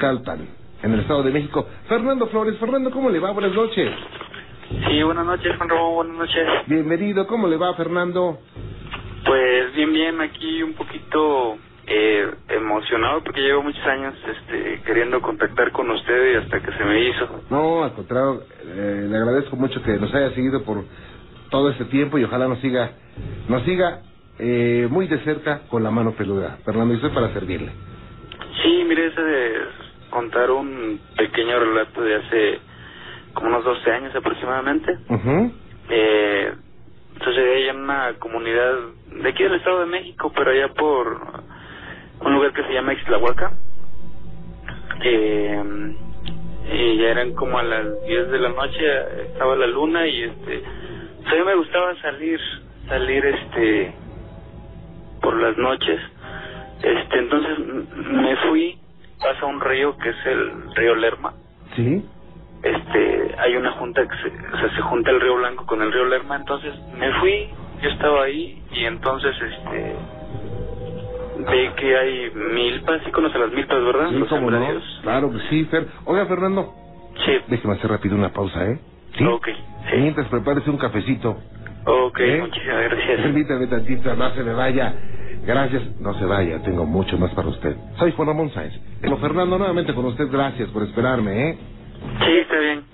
Naucalpan, en el Estado de México. Fernando Flores. Fernando, ¿cómo le va? Buenas noches. Sí, buenas noches, Juan Ramón, buenas noches. Bienvenido, ¿cómo le va, Fernando? Pues bien, bien, aquí un poquito eh, emocionado porque llevo muchos años este, queriendo contactar con usted y hasta que se me hizo. No, al contrario, eh, le agradezco mucho que nos haya seguido por todo este tiempo y ojalá nos siga, nos siga eh, muy de cerca con la mano peluda. Fernando, y estoy para servirle. Sí, mire, ese de contar un pequeño relato de hace como unos 12 años aproximadamente. Ujú. Eh, sucedió allá en una comunidad de aquí del Estado de México, pero allá por un lugar que se llama Ixtlahuaca. Eh, y ya eran como a las 10 de la noche, estaba la luna y este, a mí me gustaba salir, salir este, por las noches. Este, entonces me fui, pasa un río que es el río Lerma ¿Sí? este hay una junta que se, o sea, se junta el río Blanco con el río Lerma entonces me fui yo estaba ahí y entonces este ve que hay milpas sí conoce las milpas verdad Sí, los cómo no. Claro que sí, Fer. Oiga, Fernando, sí déjeme hacer rápido una pausa, ¿eh? ¿Sí? ok sí Mientras prepárese un cafecito. ok ¿Eh? muchísimas gracias Permítame tantito, no se me vaya. Gracias, no se vaya, tengo mucho más para usted. Soy Juan Ramón Sáenz. Bueno, Fernando, nuevamente con usted, gracias por esperarme, ¿eh? sí está bien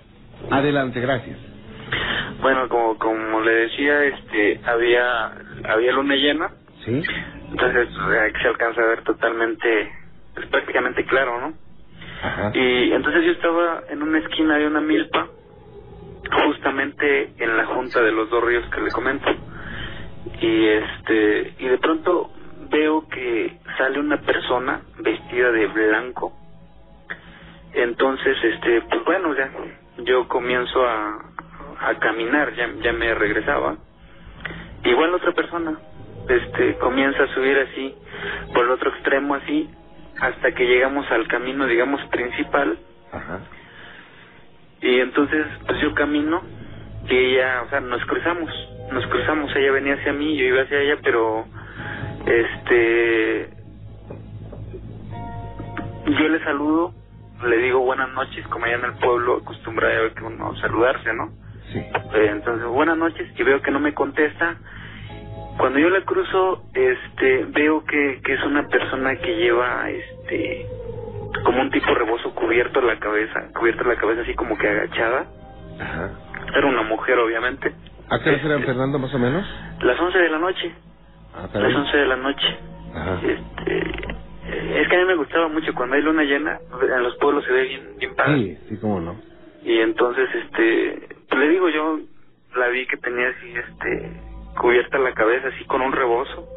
Adelante, gracias. bueno como como le decía este había había luna llena ¿Sí? entonces eh, se alcanza a ver totalmente pues, prácticamente claro no Ajá. Y entonces yo estaba en una esquina de una milpa, justamente en la junta de los dos ríos que le comento. Y este, y de pronto veo que sale una persona vestida de blanco. Entonces, este, pues bueno, ya yo comienzo a, a caminar, ya, ya me regresaba. Igual otra persona, este, comienza a subir así, por el otro extremo así, hasta que llegamos al camino, digamos, principal. Ajá. Y entonces, pues yo camino y ella, o sea, nos cruzamos, nos cruzamos, ella venía hacia mí, yo iba hacia ella, pero, este, yo le saludo, le digo buenas noches, como allá en el pueblo acostumbra a ver que uno saludarse, ¿no? Sí. Eh, entonces, buenas noches, y veo que no me contesta. Cuando yo la cruzo, este, veo que, que es una persona que lleva, este, como un tipo rebozo cubierto la cabeza, cubierto la cabeza así como que agachada. Ajá. Era una mujer, obviamente. ¿A qué hora eran, Este, Fernando, más o menos? Las 11 de la noche, Ah, caray. las 11 de la noche. Ajá. Este, eh, es que a mí me gustaba mucho cuando hay luna llena, en los pueblos se ve bien, bien padre. Sí, sí, cómo no. Y entonces, este, pues le digo, yo la vi que tenía así, este, cubierta la cabeza así con un rebozo.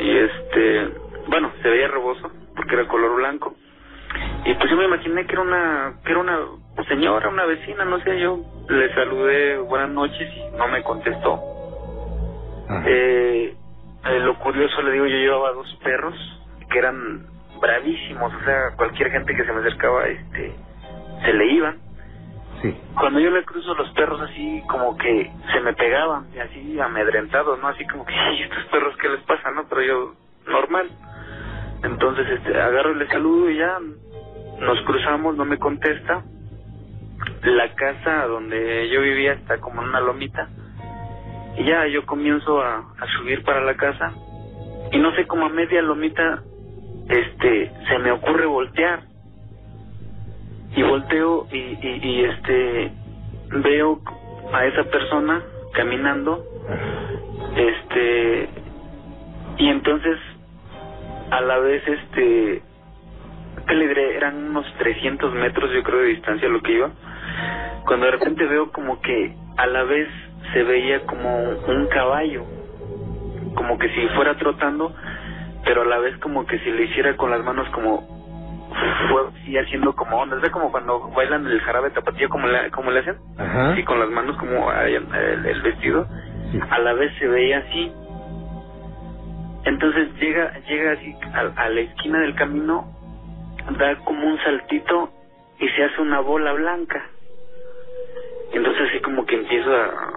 Y este, bueno, se veía rebozo porque era color blanco. Y pues yo me imaginé que era una, que era una señora, una vecina, no sé, yo le saludé buenas noches y no me contestó. Ajá. Eh, eh, lo curioso, le digo, yo llevaba dos perros que eran bravísimos, o sea, cualquier gente que se me acercaba, este, se le iban. Sí. Cuando yo le cruzo los perros así como que se me pegaban, y así amedrentados, ¿no? Así como que, "Ay, estos perros, ¿qué les pasa, no? Pero yo, normal. Entonces, este, agarro y le saludo y ya nos cruzamos, no me contesta. La casa donde yo vivía está como en una lomita. Y ya yo comienzo a, a subir para la casa. Y no sé, como a media lomita, este, se me ocurre voltear y volteo y, y, y, este veo a esa persona caminando este y entonces a la vez este ¿qué le diré? eran unos 300 metros yo creo de distancia lo que iba cuando de repente veo como que a la vez se veía como un caballo como que si fuera trotando pero a la vez como que si le hiciera con las manos como fue así haciendo como ondas, ¿ve como cuando bailan el jarabe tapatío como le, como le hacen? Ajá. Sí, con las manos como el, el vestido, Sí. a la vez se veía así. Entonces llega llega así a, a la esquina del camino, da como un saltito y se hace una bola blanca. Entonces así como que empiezo a...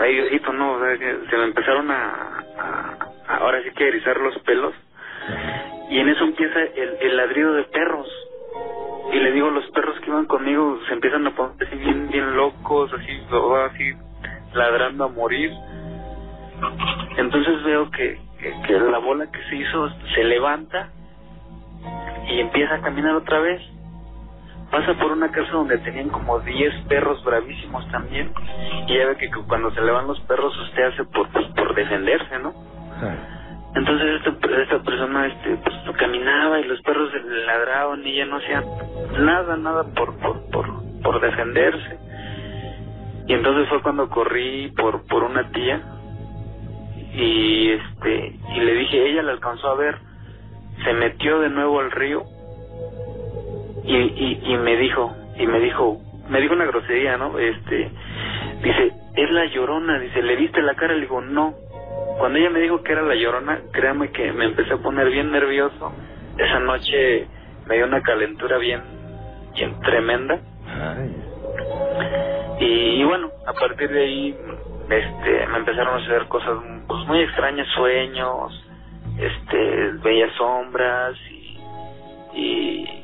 Ahí, ojito, ¿no? Se me empezaron a, Ahora sí que erizar los pelos. y en eso empieza el, ladrido de perros. Y le digo, los perros que iban conmigo se empiezan a poner bien, bien locos, así, así, ladrando a morir. Entonces veo que, que la bola que se hizo se levanta y empieza a caminar otra vez. Pasa por una casa donde tenían como 10 perros bravísimos también. Y ya ve que cuando se le van los perros usted hace por, pues, por defenderse, ¿no? Entonces esta, esta persona este, pues, caminaba y los perros le ladraban y ella no hacía nada, nada por, por, por, por defenderse. Y entonces fue cuando corrí por, por una tía y este y le dije, ella le alcanzó a ver, se metió de nuevo al río y, y, y me dijo, y me dijo, me dijo una grosería, ¿no? Este, dice, es la llorona, dice, ¿le viste la cara? Le digo, no. Cuando ella me dijo que era la llorona, créame que me empecé a poner bien nervioso. Esa noche me dio una calentura bien, bien tremenda. Y, y bueno, a partir de ahí este me empezaron a suceder cosas pues, muy extrañas, sueños, este veía sombras y, y,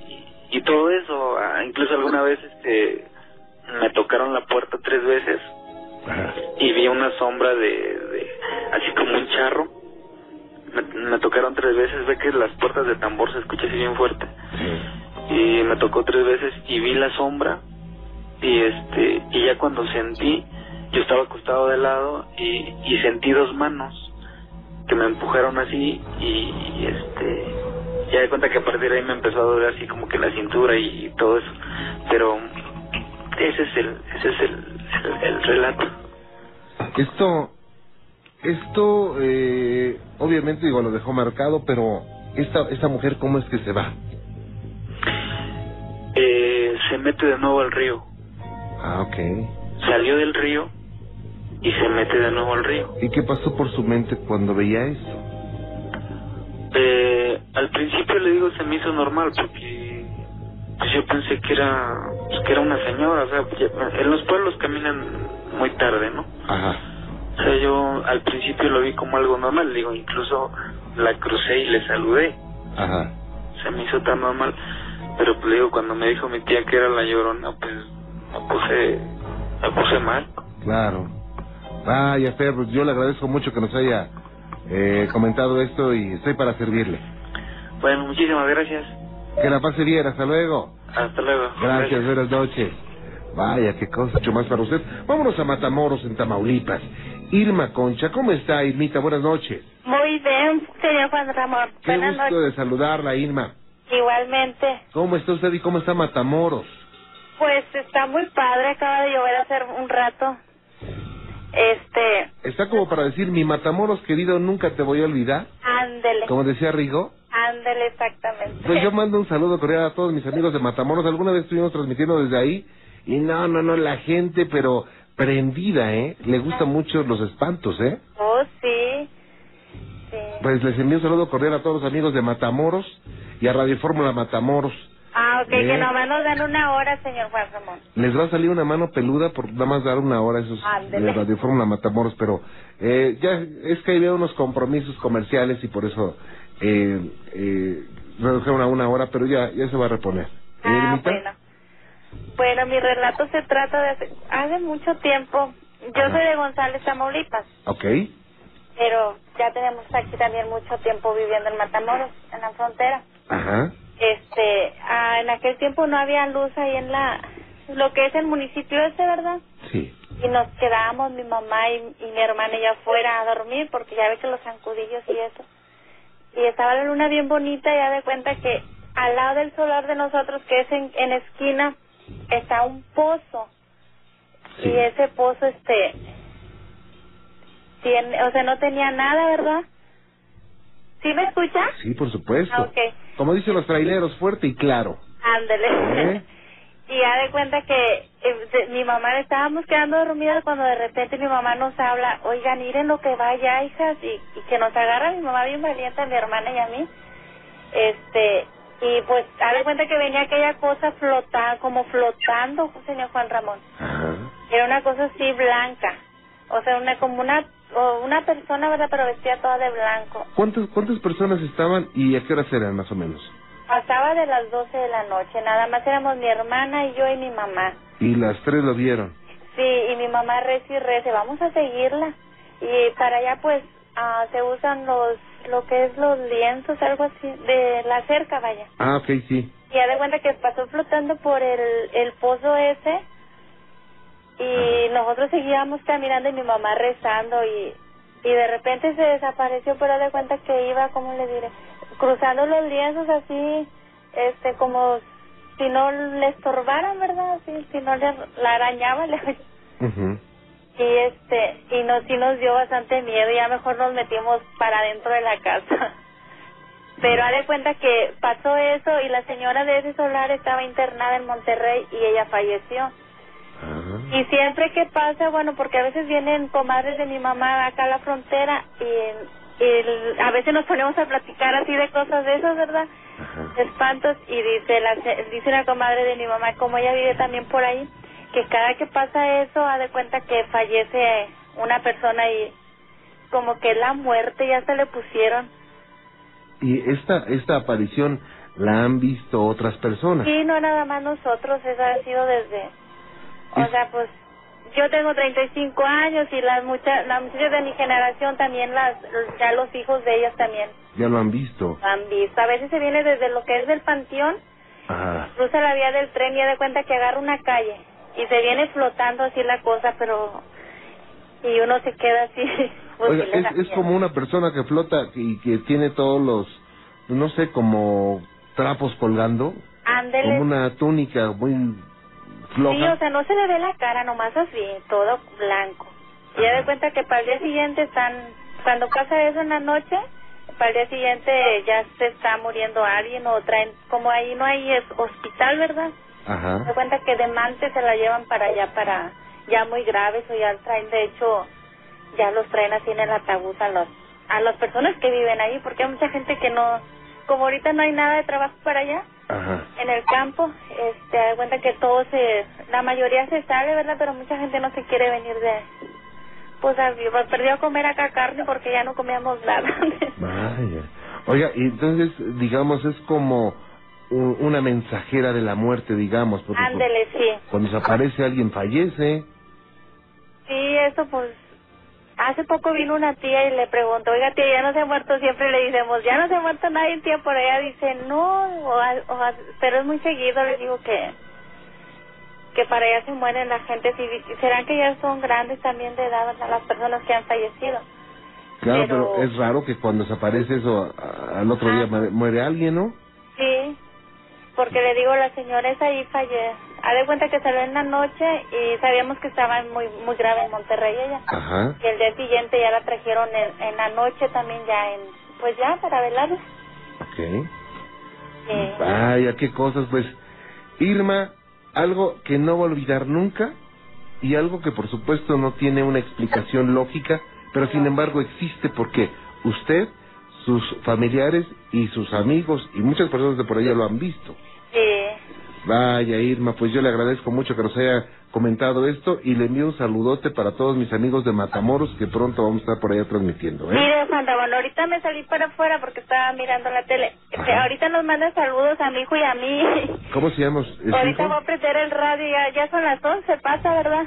y todo eso. Ah, Incluso alguna vez este me tocaron la puerta tres veces y vi una sombra de, de así como un charro. Me, me tocaron tres veces, ve que las puertas de tambor se escucha así bien fuerte. Y me tocó tres veces y vi la sombra y este y ya cuando sentí yo estaba acostado de lado y, y sentí dos manos que me empujaron así y, y, este ya de cuenta que a partir de ahí me empezó a doler así como que la cintura y, todo eso pero ese es el ese es el, el, el relato Esto, esto, eh, obviamente, digo, lo dejó marcado, pero esta, esta mujer, ¿cómo es que se va? eh, se mete de nuevo al río Ah, ok. salió del río y se mete de nuevo al río ¿Y qué pasó por su mente cuando veía eso? Eh, al principio le digo se me hizo normal porque pues yo pensé que era pues, que era una señora, o sea, en los pueblos caminan muy tarde, ¿no? Ajá. O sea, yo al principio lo vi como algo normal, digo, incluso la crucé y le saludé, Ajá. se me hizo tan normal, pero pues digo, cuando me dijo mi tía que era la llorona, pues me puse, me puse mal. Claro. Vaya, Fer, pues yo le agradezco mucho que nos haya eh, comentado esto y estoy para servirle. Bueno, muchísimas gracias, Que la pase bien, hasta luego. hasta luego. Gracias, buenas noches. Vaya, qué cosa, mucho más para usted. Vámonos a Matamoros, en Tamaulipas. Irma Concha, ¿cómo está, Irmita? Buenas noches. Muy bien, señor Juan Ramón. Qué Buenas gusto noches. de saludarla, Irma. Igualmente. ¿Cómo está usted y cómo está Matamoros? Pues está muy padre, acaba de llover hace un rato. Este, Está como para decir, mi Matamoros querido, nunca te voy a olvidar. ándele, Como decía Rigo. ándele exactamente. Pues yo mando un saludo cordial a todos mis amigos de Matamoros. Alguna vez estuvimos transmitiendo desde ahí. Y no, no, no, la gente, pero prendida, ¿eh? Le gustan mucho los espantos, ¿eh? Oh, sí. Sí. Pues les envío un saludo cordial a todos los amigos de Matamoros y a Radio Fórmula Matamoros. Ah, ok, Bien. que nomás nos dan una hora, señor Juan Ramón. Les va a salir una mano peluda por nada más dar una hora a esos Ándele. de Radio Fórmula Matamoros, pero eh, ya es que había unos compromisos comerciales y por eso eh, eh, redujeron a una hora, pero ya ya se va a reponer. ¿Eh, Ah, Irmita? bueno. Bueno, mi relato se trata de hace, hace mucho tiempo. Yo Ajá. soy de González, Tamaulipas, Ok. pero ya tenemos aquí también mucho tiempo viviendo en Matamoros, en la frontera. Ajá. Este, ah, en aquel tiempo no había luz ahí en la, lo que es el municipio ese, ¿verdad? Sí. Y nos quedábamos mi mamá y, y mi hermana y yo afuera a dormir porque ya ve que los zancudillos y eso. Y estaba la luna bien bonita y ya de cuenta que al lado del solar de nosotros, que es en, en esquina, está un pozo. Sí. Y ese pozo, este, tiene, o sea, no tenía nada, ¿verdad? ¿Sí me escucha? Sí, por supuesto. Ah, ok. Como dicen los traileros, fuerte y claro. Ándele. ¿Eh? y ya de cuenta que eh, de- mi mamá estábamos quedando dormidas cuando de repente mi mamá nos habla, oigan, miren lo que va allá, hijas, y, y que nos agarra mi mamá bien valiente, a mi hermana y a mí. Este, y pues, haz de cuenta que venía aquella cosa flotada, como flotando, señor Juan Ramón. Ajá. Era una cosa así blanca, o sea, una como una o una persona, ¿verdad? Pero vestía toda de blanco. ¿Cuántas, ¿Cuántas personas estaban y a qué horas eran más o menos? Pasaba de las 12 de la noche, nada más éramos mi hermana y yo y mi mamá. Y las tres lo vieron. Sí, y mi mamá reza y reza, vamos a seguirla. Y para allá pues ah, se usan los, lo que es los lienzos, algo así, de la cerca, vaya. Ah, ok, sí. Y ya de cuenta que pasó flotando por el, el pozo ese y nosotros seguíamos caminando y mi mamá rezando y, y de repente se desapareció, pero de cuenta que iba, ¿cómo le diré? Cruzando los lienzos así, este, como si no le estorbaran, ¿verdad? Así, si no le, la arañaba, le... Y este, y nos, sí nos dio bastante miedo, ya mejor nos metimos para adentro de la casa. Pero haz de cuenta que pasó eso y la señora de ese solar estaba internada en Monterrey y ella falleció. Y siempre que pasa, bueno, porque a veces vienen comadres de mi mamá acá a la frontera y, y a veces nos ponemos a platicar así de cosas de esas, ¿verdad? Ajá. De espantos y dice la dice una comadre de mi mamá, como ella vive también por ahí, que cada que pasa eso, ha de cuenta que fallece una persona y como que la muerte ya se le pusieron. Y esta, esta aparición la han visto otras personas. Sí, no nada más nosotros, eso ha sido desde, o sea, pues yo tengo 35 años y las muchas, las muchachas de mi generación también, las, ya los hijos de ellas también Ya lo han visto. lo han visto. A veces se viene desde lo que es del panteón, Ajá. cruza la vía del tren y da de cuenta que agarra una calle y se viene flotando así la cosa, pero y uno se queda así. pues, Oiga, es, es miedo. como una persona que flota y que tiene todos los, no sé, como trapos colgando, Ándele. como una túnica muy Sí, o sea, no se le ve la cara, nomás así, todo blanco. Y ya de cuenta que para el día siguiente están, cuando pasa eso en la noche, para el día siguiente ya se está muriendo alguien o traen, como ahí no hay es- hospital, ¿verdad? Ajá. da cuenta que de mante se la llevan para allá, para ya muy graves o ya traen, de hecho, ya los traen así en el ataúd a los a las personas que viven ahí, porque hay mucha gente que no, como ahorita no hay nada de trabajo para allá, Ajá. en el campo, este, da cuenta que todo se, la mayoría se sale, ¿verdad? Pero mucha gente no se quiere venir de, pues, a, pues, perdió a comer acá carne porque ya no comíamos nada. Vaya. Oiga, y entonces, digamos, es como u- una mensajera de la muerte, digamos, Ándele, sí. cuando se aparece alguien fallece. Sí, eso pues, hace poco vino una tía y le preguntó, oiga tía, ya no se ha muerto, siempre le decimos, ya no se ha muerto nadie, tía, por allá dice, no, o, o pero es muy seguido, le digo que que para allá se mueren la gente, si serán que ya son grandes también de edad ¿verdad? las personas que han fallecido. Claro, pero, Pero- es raro que cuando se aparece eso, a- al otro día Ah. muere, muere alguien, ¿no? Sí, porque le digo, la señora esa ahí falle. Ha de cuenta que salió en la noche y sabíamos que estaba muy muy grave en Monterrey ella. Ajá. Y el día siguiente ya la trajeron en, en la noche también ya en, pues ya para velarla. Ok. Sí. Vaya, qué cosas, pues. Irma, algo que no va a olvidar nunca y algo que por supuesto no tiene una explicación lógica, pero sin embargo existe porque usted, sus familiares y sus amigos y muchas personas de por allá lo han visto. Sí. Vaya, Irma, pues yo le agradezco mucho que nos haya comentado esto y le envío un saludote para todos mis amigos de Matamoros que pronto vamos a estar por allá transmitiendo, ¿eh? Mire, Juan Ramón, ahorita me salí para afuera porque estaba mirando la tele. Este, Ajá. ahorita nos manda saludos a mi hijo y a mí. ¿Cómo se llama ahorita hijo? voy a prender el radio, ya, ya son las 11, pasa, ¿verdad?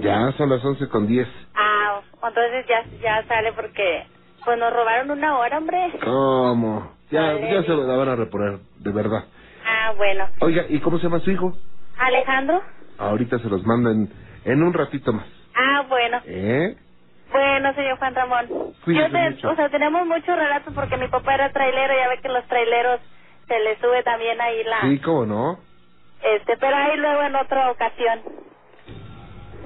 Ya son las once con diez. Ah, entonces ya, ya sale porque pues nos robaron una hora, hombre. ¿Cómo? Ya, Vale. ya se la van a reponer, de verdad. Ah, bueno. Oiga, ¿y cómo se llama su hijo? Alejandro. Ahorita se los mandan en un ratito más. Ah, bueno. ¿Eh? Bueno, señor Juan Ramón. Cuídese Yo te- mucho. o sea, tenemos muchos relatos porque mi papá era trailero, ya ve que los traileros se les sube también ahí la... Sí, ¿cómo no? Este, pero ahí luego en otra ocasión.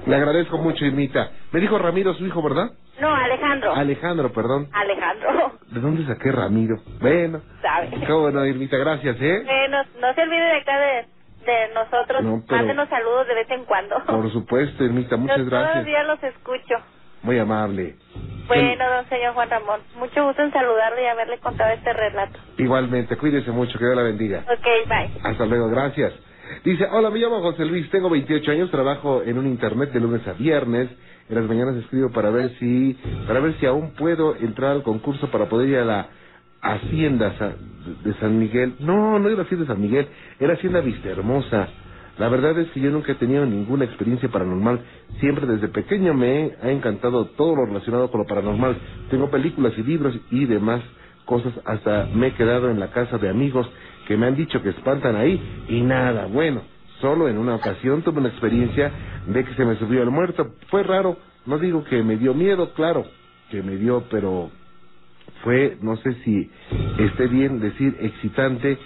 Le agradezco mucho, Irmita. Me dijo Ramiro su hijo, ¿verdad? No, Alejandro. Alejandro, perdón. Alejandro, ¿De dónde saqué Ramiro? Bueno. ¿sabe? ¿Cómo no, Irmita? Gracias, ¿eh? Eh, no, no se olvide de acá de, de nosotros. No, pero- Mándenos saludos de vez en cuando. Por supuesto, Irmita, muchas Yo Todos los gracias. días los escucho. Muy amable. Bueno, don señor Juan Ramón, mucho gusto en saludarle y haberle contado este relato. Igualmente, cuídese mucho, que Dios la bendiga. Ok, bye. Hasta luego, gracias. Dice, hola, me llamo José Luis, tengo 28 años, trabajo en un internet de lunes a viernes. En las mañanas escribo para ver si para ver si aún puedo entrar al concurso para poder ir a la Hacienda de San Miguel. No, no era Hacienda de San Miguel, era Hacienda Vista Hermosa. La verdad es que yo nunca he tenido ninguna experiencia paranormal. Siempre desde pequeño me ha encantado todo lo relacionado con lo paranormal. Tengo películas y libros y demás cosas. Hasta me he quedado en la casa de amigos que me han dicho que espantan ahí y nada. Bueno, solo en una ocasión tuve una experiencia de que se me subió el muerto. Fue raro. No digo que me dio miedo, claro, que me dio, pero fue, no sé si esté bien decir excitante,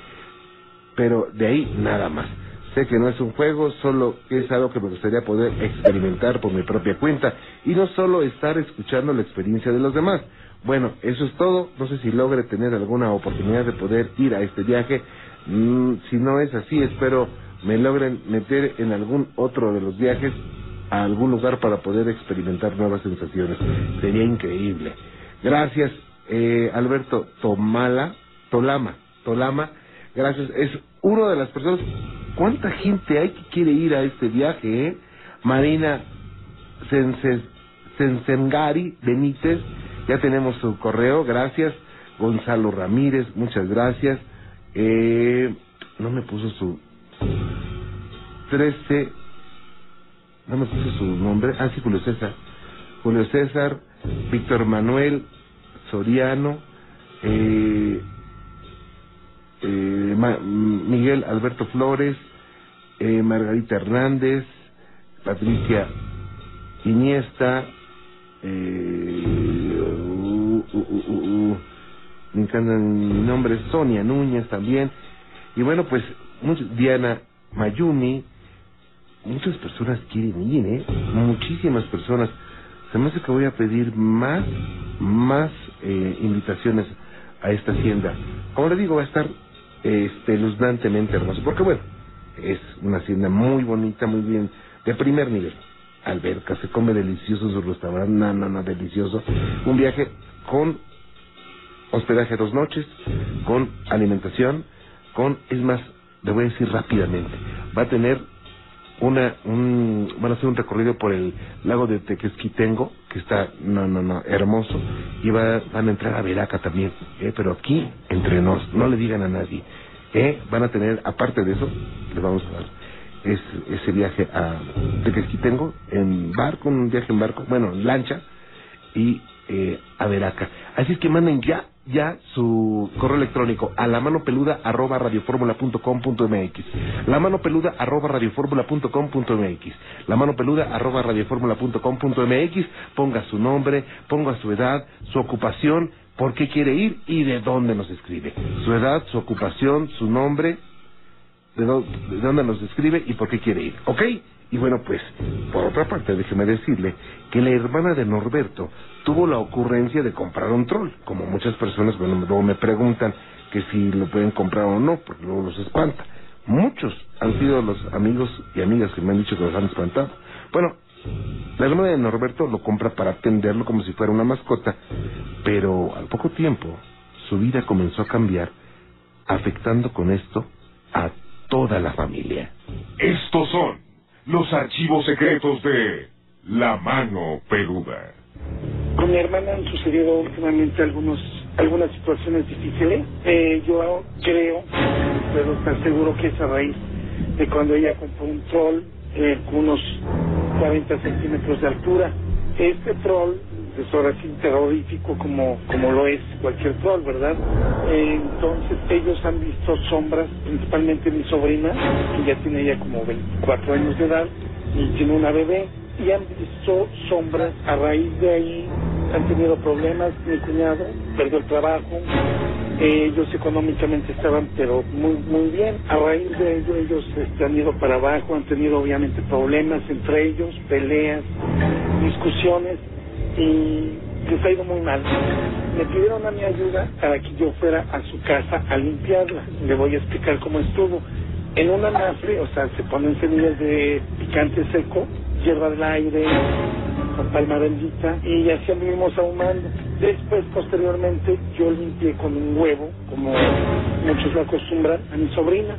pero de ahí nada más. Sé que no es un juego, solo que es algo que me gustaría poder experimentar por mi propia cuenta y no solo estar escuchando la experiencia de los demás. Bueno, eso es todo. No sé si logre tener alguna oportunidad de poder ir a este viaje. Mm, si no es así, espero me logren meter en algún otro de los viajes a algún lugar para poder experimentar nuevas sensaciones. Sería increíble. Gracias, eh, Alberto Tomala, Tolama, Tolama. Gracias. Es uno de las personas. ¿Cuánta gente hay que quiere ir a este viaje, eh? Marina Sense- Sensengari Benítez, ya tenemos su correo, gracias. Gonzalo Ramírez, muchas gracias. Eh, no me puso su 13, no me puso su nombre, ah, sí, Julio César. Julio César, Víctor Manuel Soriano, eh, eh, Miguel Alberto Flores, eh, Margarita Hernández, Patricia Iniesta, eh, me encantan nombres, Sonia Núñez también, y bueno, pues muchos- Diana Mayumi, muchas personas quieren ir, ¿eh? Muchísimas personas. Se me hace que voy a pedir más, más eh, invitaciones a esta hacienda. Como le digo, va a estar eh, espeluznantemente hermoso, porque bueno, es una hacienda muy bonita, muy bien, de primer nivel. Alberca, se come delicioso su restaurante, no, no, delicioso. Un viaje con hospedaje dos noches, con alimentación, con, es más, le voy a decir rápidamente, va a tener una, un, van a hacer un recorrido por el lago de Tequesquitengo, que está, no, no, no, hermoso, y va, van a entrar a Veraca también, eh, pero aquí, entre nos, no le digan a nadie, eh, van a tener, aparte de eso, les vamos a dar es, ese viaje a Tequesquitengo, en barco, un viaje en barco, bueno, en lancha, y eh, a Veraca. Así es que manden ya, ya su correo electrónico a la mano peluda arroba radioformula.com.mx. La mano peluda arroba radioformula.com.mx. La mano peluda arroba radioformula.com.mx. Ponga su nombre, ponga su edad, su ocupación, por qué quiere ir y de dónde nos escribe. Su edad, su ocupación, su nombre, de, dó- de dónde nos escribe y por qué quiere ir, ¿ok? Y bueno, pues, por otra parte, déjeme decirle que la hermana de Norberto tuvo la ocurrencia de comprar un troll, como muchas personas, bueno, luego me preguntan que si lo pueden comprar o no, porque luego los espanta. Muchos han sido los amigos y amigas que me han dicho que los han espantado. Bueno, la hermana de Norberto lo compra para atenderlo como si fuera una mascota, pero al poco tiempo su vida comenzó a cambiar, afectando con esto a toda la familia. Estos son los archivos secretos de La Mano Peluda. Con mi hermana han sucedido últimamente algunos, algunas situaciones difíciles. Eh, yo creo, pero estar seguro que es a raíz de cuando ella compró un troll eh, con unos 40 centímetros de altura. Este troll es ahora sí terrorífico como, como lo es cualquier troll, ¿verdad? Entonces ellos han visto sombras, principalmente mi sobrina, que ya tiene ya como 24 años de edad y tiene una bebé, y han visto sombras. A raíz de ahí han tenido problemas. Mi cuñado perdió el trabajo. Eh, ellos económicamente estaban, pero muy muy bien. A raíz de ello, ellos este, han ido para abajo, han tenido obviamente problemas entre ellos, peleas, discusiones y les ha ido muy mal. Me pidieron a mi ayuda para que yo fuera a su casa a limpiarla. Le voy a explicar cómo estuvo. En una anafre, o sea, se ponen semillas de picante seco, hierba del aire, con palma bendita, y así anduvimos ahumando. Después, posteriormente, yo limpié con un huevo, como muchos lo acostumbran, a mi sobrina.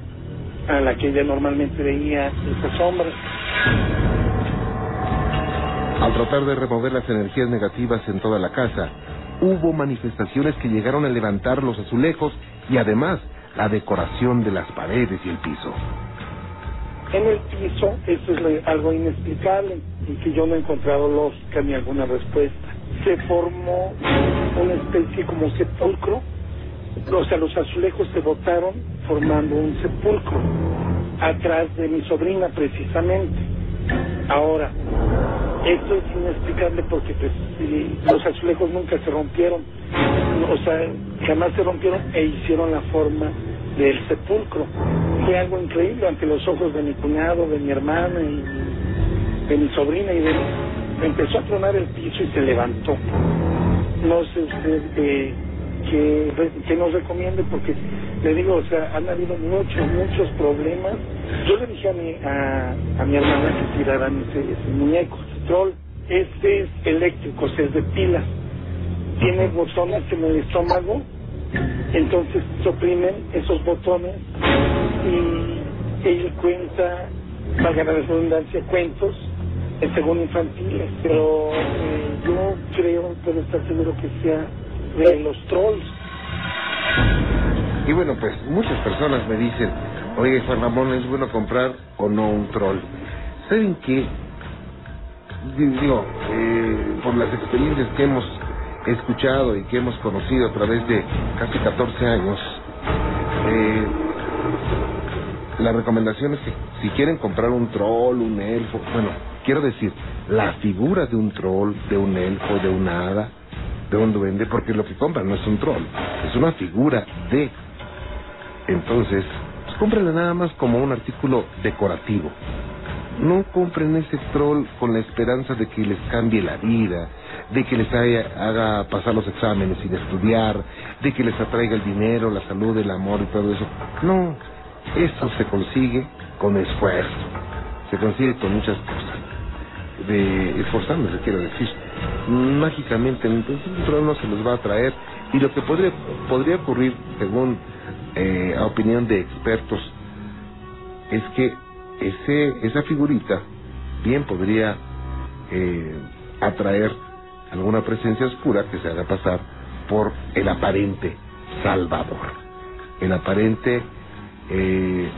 a la que ella normalmente veía esa sombra. Al tratar de remover las energías negativas en toda la casa, hubo manifestaciones que llegaron a levantar los azulejos y además la decoración de las paredes y el piso. En el piso, eso es algo inexplicable y que yo no he encontrado lógica ni alguna respuesta. Se formó una especie como sepulcro, o sea, los azulejos se botaron formando un sepulcro atrás de mi sobrina precisamente. Ahora, esto es inexplicable porque pues los azulejos nunca se rompieron, o sea, jamás se rompieron e hicieron la forma del sepulcro. Fue algo increíble ante los ojos de mi cuñado, de mi hermana y de mi sobrina y de mí. Empezó a tronar el piso y se levantó. No sé usted eh, que, nos recomiende porque le digo, o sea, han habido muchos, muchos problemas. Yo le dije a mi, a, a mi hermana que tiraran ese, ese muñeco, Este es eléctrico, es de pilas. Tiene botones en el estómago, entonces se oprimen esos botones y él cuenta, valga la redundancia, cuentos eh, según infantiles, pero eh, yo creo, puedo estar seguro que sea de los trolls. Y bueno, pues muchas personas me dicen, oye Juan Ramón, ¿es bueno comprar o no un troll? ¿Saben qué? Di- Digo, eh, por las experiencias que hemos escuchado y que hemos conocido a través de casi 14 años, eh, la recomendación es que si quieren comprar un troll, un elfo, bueno, quiero decir, la figura de un troll, de un elfo, de una hada, de un duende, porque lo que compran no es un troll, es una figura de. Entonces, pues cómprenla nada más como un artículo decorativo. No compren ese troll con la esperanza de que les cambie la vida, de que les haya- haga pasar los exámenes sin estudiar, de que les atraiga el dinero, la salud, el amor y todo eso. No, eso se consigue con esfuerzo, se consigue con muchas cosas. De esforzándose, quiero decir. Mágicamente, entonces un troll no se los va a traer. Y lo que podría, podría ocurrir, según eh, opinión de expertos, es que ese esa figurita bien podría eh, atraer alguna presencia oscura que se haga pasar por el aparente salvador, el aparente eh, eh,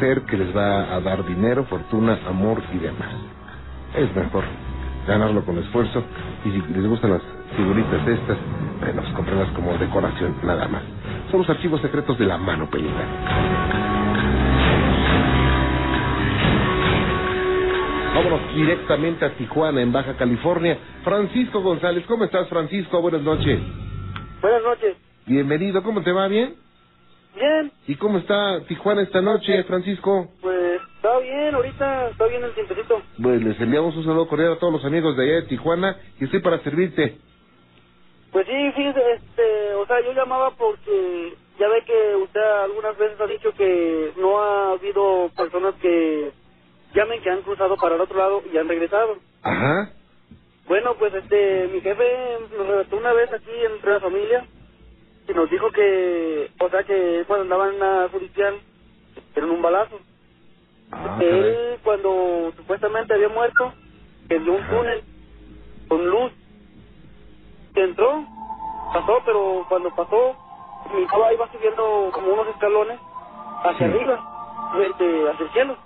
ser que les va a dar dinero, fortuna, amor y demás. Es mejor ganarlo con esfuerzo y si les gustan las figuritas estas, bueno, pues cómprenlas como decoración, nada más. Son los archivos secretos de la mano peluda. Vámonos directamente a Tijuana, en Baja California. Francisco González, ¿cómo estás, Francisco? Buenas noches. Buenas noches. Bienvenido, ¿cómo te va? ¿Bien? Bien, ¿Y cómo está Tijuana esta noche, Francisco? pues está bien, ahorita está bien el tiempecito. Pues les enviamos un saludo cordial a todos los amigos de allá de Tijuana y estoy para servirte. Pues sí, fíjese, este, o sea, yo llamaba porque ya ve que usted algunas veces ha dicho que no ha habido personas que llamen que han cruzado para el otro lado y han regresado. Ajá. Bueno, pues este, mi jefe nos relató una vez aquí entre la familia y nos dijo que, o sea, que cuando andaba en la judicial, dieron un balazo. Ah, él cuando supuestamente había muerto, vio un túnel con luz, entró, pasó, pero cuando pasó, mi papá iba subiendo como unos escalones hacia Sí. arriba, hacia el cielo.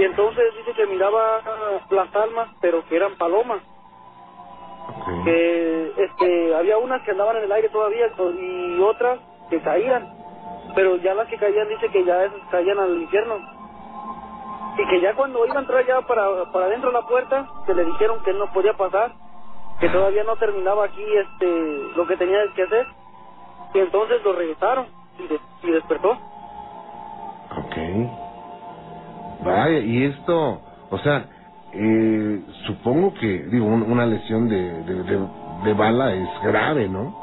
Y entonces dice que miraba las almas, pero que eran palomas, que este, había unas que andaban en el aire todavía y otras que caían, pero ya las que caían dice que ya esas caían al infierno. Y que ya cuando iba a entrar ya para, para adentro de la puerta, que le dijeron que él no podía pasar, que todavía no terminaba aquí este lo que tenía que hacer, y entonces lo regresaron y, de- y despertó. Ok. Vaya, y esto, o sea, eh, supongo que, digo, un- una lesión de, de, de- de bala es grave, ¿no?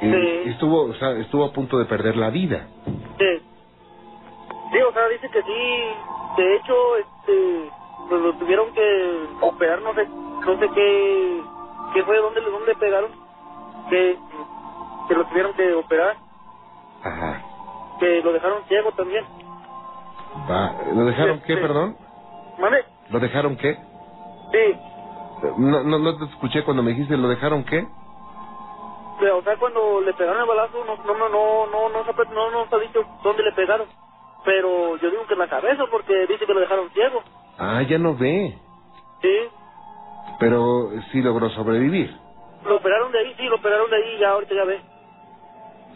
Eh, Sí. Estuvo, o sea, estuvo a punto de perder la vida. Sí. Sí, o sea, dice que sí, de hecho, este, pues lo tuvieron que operar, no sé, no sé qué, qué fue, dónde, dónde pegaron, que, que lo tuvieron que operar, Ajá. que lo dejaron ciego también. Va, ¿Lo dejaron qué, perdón? ¿Mande? ¿Lo dejaron qué? Sí. No, no, no te escuché cuando me dijiste, ¿lo dejaron qué? Pero, o sea, cuando le pegaron el balazo, no, no, no, no, no, no, no nos ha dicho dónde le pegaron. Pero yo digo que en la cabeza, porque dice que lo dejaron ciego. Ah, ya no ve, Sí. pero sí logró sobrevivir. Lo operaron de ahí, sí, lo operaron de ahí y ya ahorita ya ve.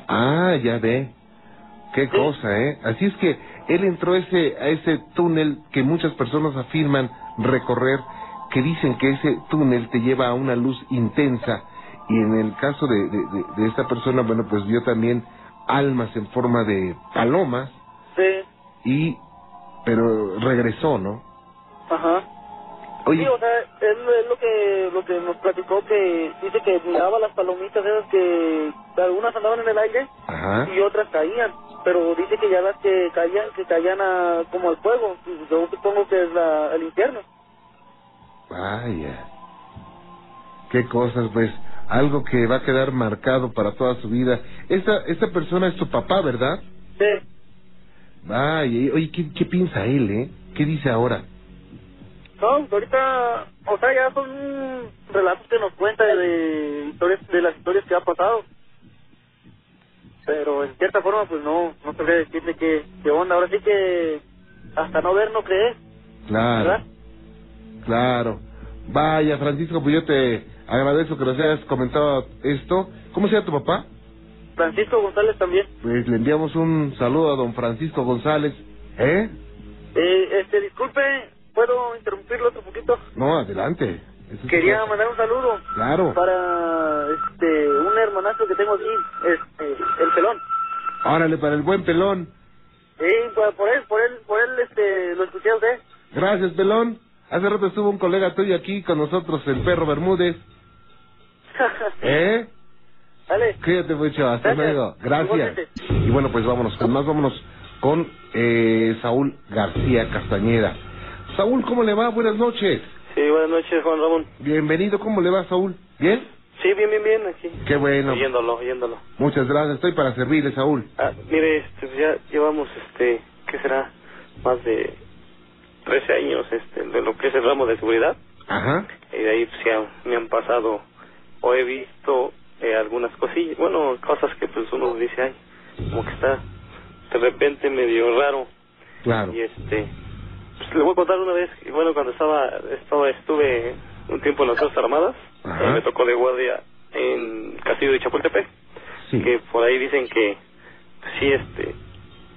Ah, ya ve. Qué Sí. cosa, ¿eh? Así es que él entró a ese, a ese túnel que muchas personas afirman recorrer, que dicen que ese túnel te lleva a una luz intensa. Y en el caso de, de, de- esta persona, bueno, pues vio también almas en forma de palomas Sí. y... pero regresó, ¿no? Ajá. Oye, Sí, o sea, es, lo- es lo que lo que nos platicó que dice que miraba las palomitas esas que algunas andaban en el aire ajá. y otras caían, pero dice que ya las que caían que caían a, como al fuego, yo supongo que es la, el infierno. Vaya. Qué cosas, pues. Algo que va a quedar marcado para toda su vida. Esta, esta persona es tu papá, ¿verdad? Sí. Vaya. Oye, ¿qué, qué piensa él, eh? ¿Qué dice ahora? No, ahorita, o sea, ya son relatos que nos cuenta de historias, de las historias que ha pasado. Pero en cierta forma, pues no, no sabría decirle qué, qué onda. Ahora sí que hasta no ver, no creer, Claro, ¿verdad? claro. Vaya, Francisco, pues yo te agradezco que nos hayas comentado esto. ¿Cómo se llama tu papá? Francisco González también. Pues le enviamos un saludo a don Francisco González. ¿Eh? Eh, este, disculpe, ¿puedo interrumpirlo otro poquito? No, adelante. Eso Quería mandar un saludo Claro. para este un hermanazo que tengo aquí, este, el pelón. Órale, para el buen pelón. Sí, por, por él, por él, por él, este, lo escuché a usted. Gracias, pelón. Hace rato estuvo un colega tuyo aquí con nosotros, el perro Bermúdez. ¿Eh? Dale. Cuídate mucho, hasta Gracias. luego. Gracias. Y bueno, pues vámonos con más, vámonos con eh, Saúl García Castañeda. Saúl, ¿cómo le va? Buenas noches. Sí, buenas noches, Juan Ramón. Bienvenido, ¿cómo le va, Saúl? ¿Bien? Sí, bien, bien, bien, aquí. Qué bueno. Oyéndolo, oyéndolo. Muchas gracias, estoy para servirle, Saúl. Ah, mire, este, pues ya llevamos, este, ¿qué será? Más de 13 años, este, de lo que es el ramo de seguridad. Ajá. Y de ahí, pues ya me han pasado, o he visto eh, algunas cosillas, bueno, cosas que pues uno dice, ay, como que está de repente medio raro. Claro. Y este, pues le voy a contar una vez, y bueno, cuando estaba, estaba estuve un tiempo en las Fuerzas Armadas, eh, me tocó de guardia en Castillo de Chapultepec, Sí. que por ahí dicen que pues, sí, este,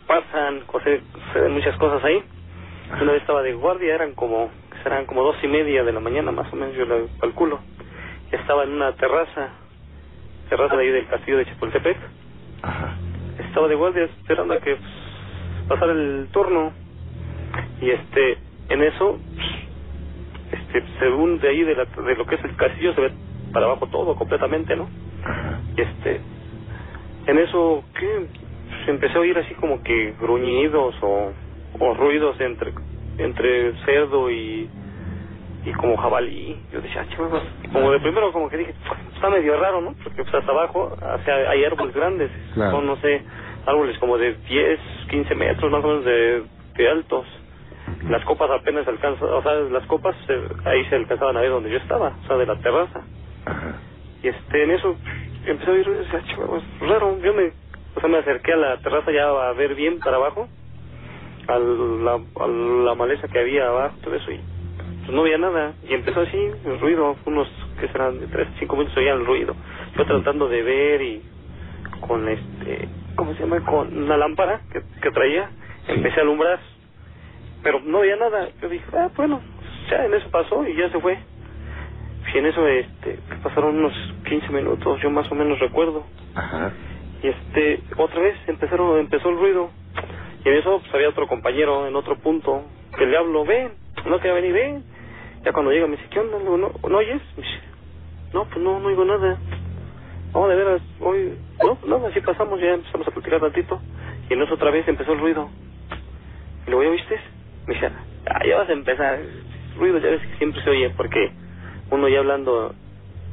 pasan, cose- suceden muchas cosas ahí. Una vez estaba de guardia, eran como, serán como dos y media de la mañana, más o menos, yo lo calculo. Estaba en una terraza, terraza de ahí del Castillo de Chapultepec, Ajá. estaba de guardia esperando a que pues, pasara el turno y este en eso este según de ahí de, la, de lo que es el castillo se ve para abajo todo completamente no este en eso que se empezó a oír así como que gruñidos o, o ruidos entre entre cerdo y y como jabalí. Yo decía "Ah, chivas", como de primero como que dije está medio raro no porque pues hasta abajo hacia, hay árboles grandes Claro. son no sé árboles como de 10 15 metros más o menos de, de altos las copas apenas alcanzan o sea las copas se- ahí se alcanzaban a ver donde yo estaba o sea de la terraza. Ajá. y este en eso empecé a oír ruidos "Chivas, raro yo me o sea me acerqué a la terraza ya a ver bien para abajo a la, a la maleza que había abajo todo eso y pues no veía nada. Y empezó así el ruido unos que serán de tres cinco minutos oía el ruido. Yo tratando de ver y con este cómo se llama con una lámpara que, que traía empecé a alumbrar pero no veía nada. Yo dije ah bueno ya en eso pasó y ya se fue y en eso este pasaron unos 15 minutos yo más o menos recuerdo. Ajá. y este otra vez empezaron empezó el ruido. Y en eso pues, había otro compañero en otro punto que le hablo ven no quería venir ven ya cuando llega me dice qué onda digo, no no oyes Me dice, no pues no no oigo nada no de veras hoy no pues nada así pasamos ya empezamos a platicar tantito y en eso otra vez empezó el ruido. Y luego ya viste me dice ah ya vas a empezar ruido ya ves que siempre se oye porque uno ya hablando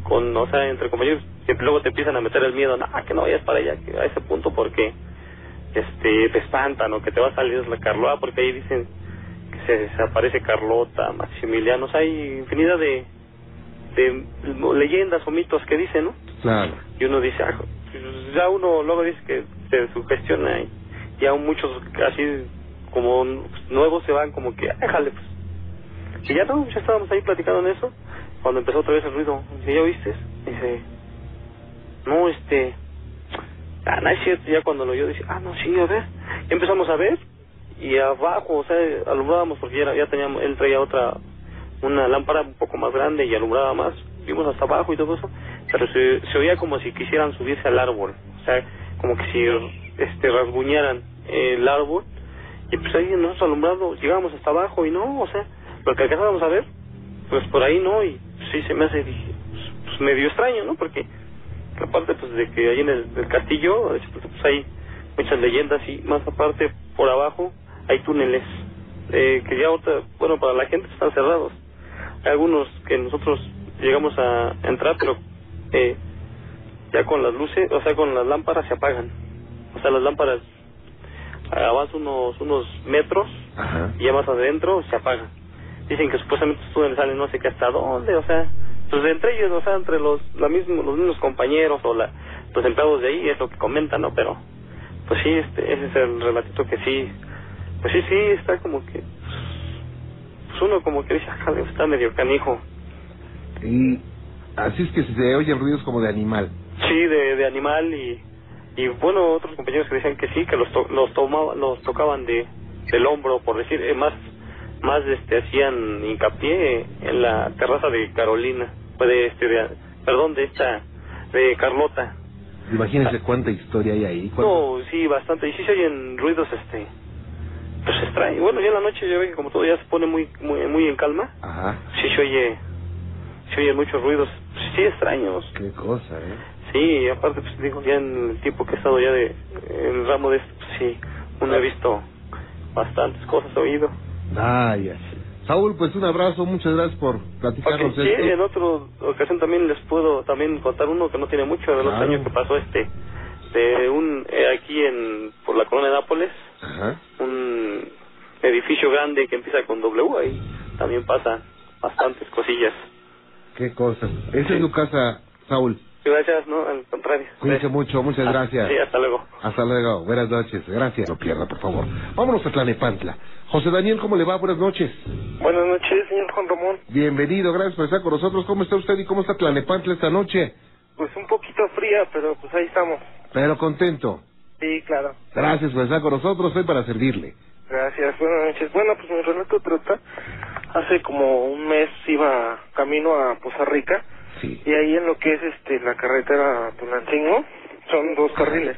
con, o sea, entre compañeros, siempre luego te empiezan a meter el miedo, no, que no vayas para allá, que a ese punto, porque este te espantan o que te va a salir la Carlota porque ahí dicen que se desaparece Carlota, Maximiliano, o sea, hay infinidad de, de leyendas o mitos que dicen, ¿no? Claro. Y uno dice, ah, ya uno luego dice que se sugestiona y ya muchos así como nuevos se van como que, "Ah, déjale pues. Y ya no, ya estábamos ahí platicando en eso, cuando empezó otra vez el ruido, dice, ¿ya oíste? Dice, no, este, ah, no es cierto, ya cuando lo oyó, dice, ah, no, sí, a ver, empezamos a ver, y abajo, o sea, alumbrábamos porque ya, ya teníamos, él traía otra, una lámpara un poco más grande y alumbraba más, vimos hasta abajo y todo eso, pero se, se oía como si quisieran subirse al árbol, o sea, como que si este rasguñaran el árbol, y pues ahí nosotros alumbrando llegábamos hasta abajo y no, o sea, lo que alcanzábamos a ver, pues por ahí no, y sí se me hace, dije, pues, pues medio extraño, ¿no? Porque aparte pues de que ahí en el, el castillo, pues, pues, hay muchas leyendas y más aparte por abajo hay túneles eh, que ya ahorita, bueno, para la gente están cerrados. Hay algunos que nosotros llegamos a entrar, pero eh, ya con las luces, o sea, con las lámparas se apagan. O sea, las lámparas avanzan unos unos metros Ajá. y ya más adentro se apagan. Dicen que supuestamente túneles salen no sé qué hasta dónde, o sea, pues entre ellos, o sea, entre los la mismo, los mismos compañeros o la, los empleados de ahí es lo que comentan, ¿no? Pero, pues sí, este, ese es el relatito que sí, pues sí, sí, está como que, pues uno como que dice, "Ah, está medio canijo. Y así es que se oyen ruidos como de animal. Sí, de, de animal y, y bueno, otros compañeros que decían que sí, que los, to- los, tomaba, los tocaban de del hombro, por decir, eh, más más este hacían hincapié en la terraza de Carolina, de este, de- perdón, de esta, de Carlota. Imagínense cuánta historia hay ahí. cuánto- No, sí, bastante, y sí se oyen ruidos, este, pues extraños. Bueno, ya en la noche ya ve que como todo ya se pone muy, muy, muy en calma, Ajá. sí se oye, se oyen muchos ruidos, sí extraños. Qué cosa, ¿eh? Sí, aparte, pues digo, ya en el tiempo que he estado ya de, en el ramo de esto, pues sí, uno ha visto bastantes cosas, oído. Vaya. Saúl, pues un abrazo, muchas gracias por platicarnos Ok, sí, esto. en otra ocasión también les puedo también contar uno que no tiene mucho, de los Claro. años que pasó este, de un, eh, aquí en, por la colonia de Nápoles, Ajá. un edificio grande que empieza con W, ahí también pasa bastantes cosillas. Qué cosa. Esa es tu casa, Saúl. Gracias, no, al contrario. Cuídense mucho, muchas Ah, gracias. Sí, hasta luego. Hasta luego, buenas noches, gracias. No pierda, por favor. Vámonos a Tlanepantla. José Daniel, ¿cómo le va? Buenas noches. Buenas noches, señor Juan Ramón. Bienvenido, gracias por estar con nosotros. ¿Cómo está usted y cómo está Tlanepantla esta noche? Pues un poquito fría, pero pues ahí estamos. Pero contento. Sí, claro. Gracias por estar con nosotros, estoy para servirle. Gracias, buenas noches. Bueno, pues mi relato trata. Hace como un mes iba camino a Poza Rica Sí. y ahí en lo que es este la carretera Tunancingo son dos carriles.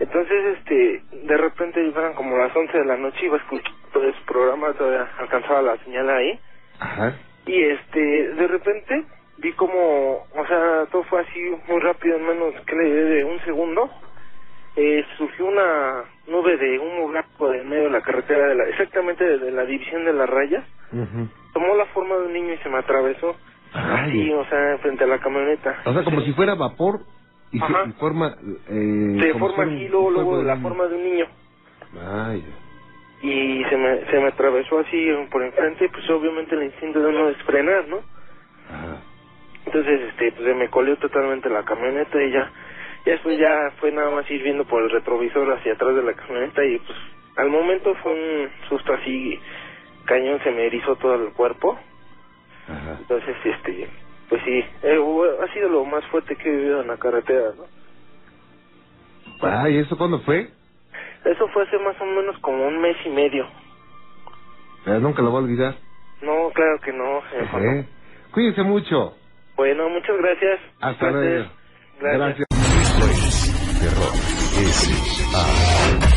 Entonces, este, de repente eran como las 11 de la noche, iba escuchando todo ese programa, todavía alcanzaba la señal ahí. Ajá. Y este, de repente vi como, o sea, todo fue así muy rápido, en menos que le de un segundo. Eh, surgió una nube de humo blanco del medio de la carretera, de la, exactamente de, de la división de las rayas. Tomó la forma de un niño y se me atravesó. Así, o sea, frente a la camioneta. O sea, como si fuera vapor y se- Ajá. y forma... Eh, si forma así, luego, luego de la forma de un niño. Ay. Y se me, se me atravesó así por enfrente, pues obviamente el instinto de uno es frenar, ¿no? Ajá. Entonces, este, pues se me colió totalmente la camioneta y ya, ya después ya fue nada más ir viendo por el retrovisor hacia atrás de la camioneta y pues al momento fue un susto así cañón, se me erizó todo el cuerpo. Ajá. Entonces, este, pues sí, eh, ha sido lo más fuerte que he vivido en la carretera, ¿no? Ay, ¿eso cuándo fue? Eso fue hace más o menos como un mes y medio. Pero nunca lo voy a olvidar. No, claro que no. ¿Eh? Cuídense mucho. Bueno, muchas gracias. Hasta Gracias. luego. Gracias. Gracias.